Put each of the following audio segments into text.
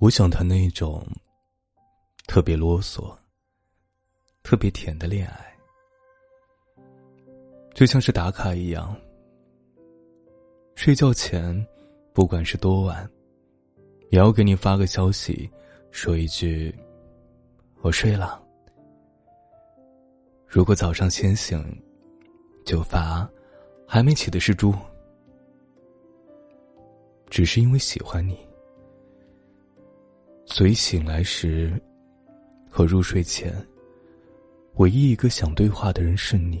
我想谈那一种特别啰嗦、特别甜的恋爱，就像是打卡一样。睡觉前，不管是多晚，也要给你发个消息，说一句“我睡了”。如果早上先醒，就发“还没起的是猪”，只是因为喜欢你。所以醒来时和入睡前，唯一一个想对话的人是你。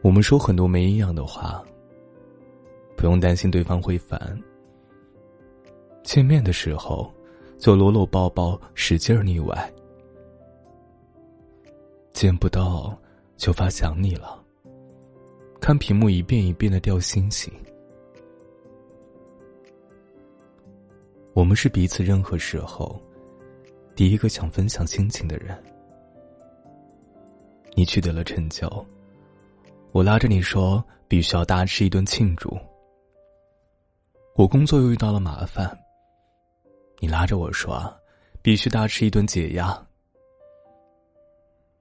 我们说很多没营养的话，不用担心对方会烦。见面的时候就搂搂抱抱，使劲腻歪；见不到就发想你了，看屏幕一遍一遍的掉星星。我们是彼此任何时候第一个想分享心情的人。你取得了成就，我拉着你说必须要大吃一顿庆祝。我工作又遇到了麻烦，你拉着我说必须大吃一顿解压。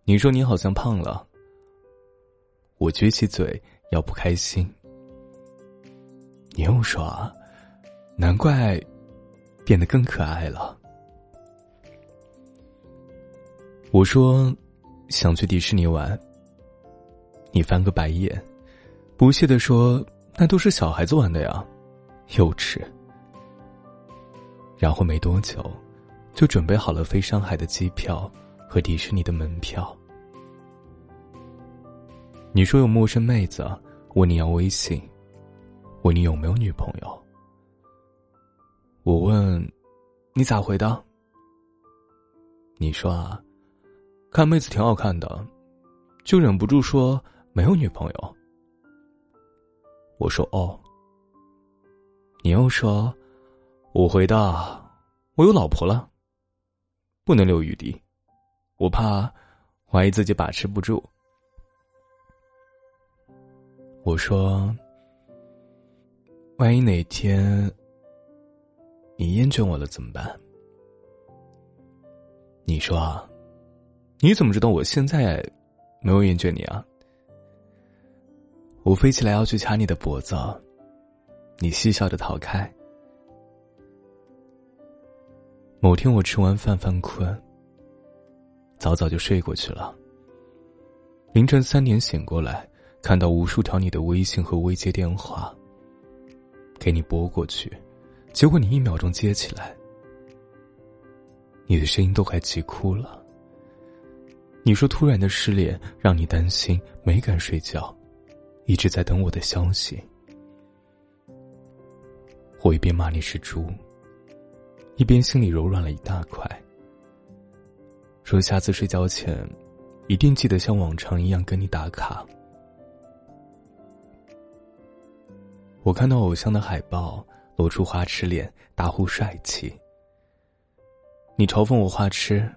你说你好像胖了，我撅起嘴要不开心。你又说，难怪。变得更可爱了。我说想去迪士尼玩，你翻个白眼，不屑的说：“那都是小孩子玩的呀，幼稚。”然后没多久，就准备好了飞上海的机票和迪士尼的门票。你说有陌生妹子问你要微信，问你有没有女朋友。我问：“你咋回的？”你说：“啊，看妹子挺好看的，就忍不住说没有女朋友。”我说：“哦。”你又说：“我回的，我有老婆了，不能留余地，我怕怀疑自己把持不住。”我说：“万一哪天……”你厌倦我了怎么办？你说，你怎么知道我现在没有厌倦你啊？我飞起来要去掐你的脖子，你嬉笑着逃开。某天我吃完饭犯困，早早就睡过去了。凌晨三点醒过来，看到无数条你的微信和未接电话，给你拨过去。结果你一秒钟接起来，你的声音都快急哭了。你说突然的失联让你担心，没敢睡觉，一直在等我的消息。我一边骂你是猪，一边心里柔软了一大块。说下次睡觉前，一定记得像往常一样跟你打卡。我看到偶像的海报。露出花痴脸，大呼帅气。你嘲讽我花痴。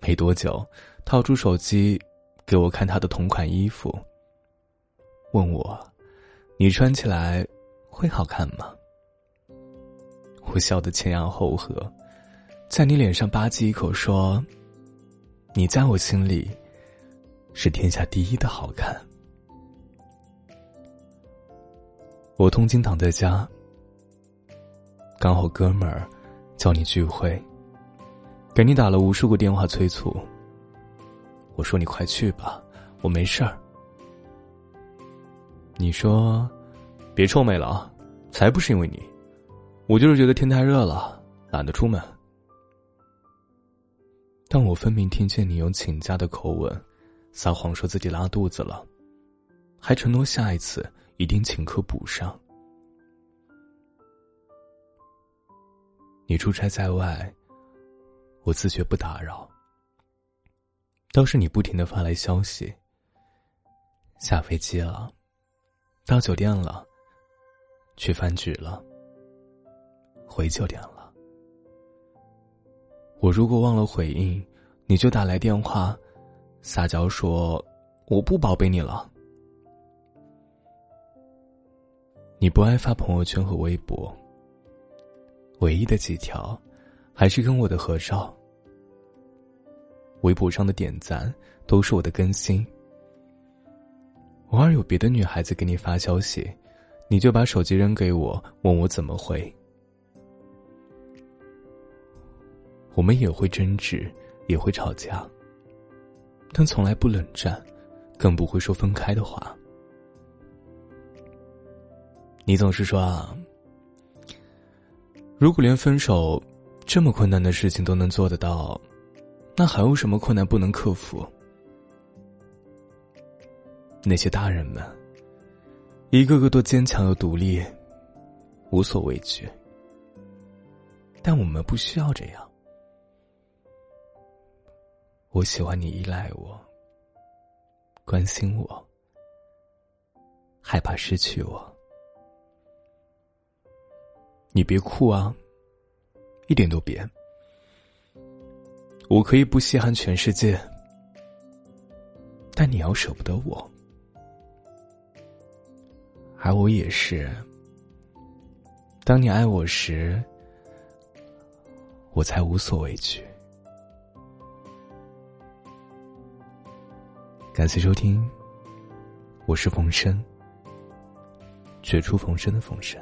没多久，掏出手机，给我看他的同款衣服。问我，你穿起来会好看吗？我笑得前仰后合，在你脸上吧唧一口说：“你在我心里，是天下第一的好看。”我痛经躺在家。刚好哥们儿叫你聚会，给你打了无数个电话催促。我说你快去吧，我没事儿。你说别臭美了啊，才不是因为你，我就是觉得天太热了，懒得出门。但我分明听见你用请假的口吻撒谎说自己拉肚子了，还承诺下一次一定请客补上。你出差在外，我自觉不打扰。倒是你不停的发来消息。下飞机了，到酒店了，去饭局了，回酒店了。我如果忘了回应，你就打来电话，撒娇说我不宝贝你了。你不爱发朋友圈和微博，唯一的几条，还是跟我的合照。微博上的点赞都是我的更新。偶尔有别的女孩子给你发消息，你就把手机扔给我，问我怎么回。我们也会争执，也会吵架，但从来不冷战，更不会说分开的话。你总是说啊，如果连分手这么困难的事情都能做得到，那还有什么困难不能克服？那些大人们，一个个都坚强又独立，无所畏惧，但我们不需要这样。我喜欢你依赖我，关心我，害怕失去我。你别哭啊，一点都别。我可以不稀罕全世界，但你要舍不得我，而我也是。当你爱我时，我才无所畏惧。感谢收听，我是冯生，绝处逢生的冯生。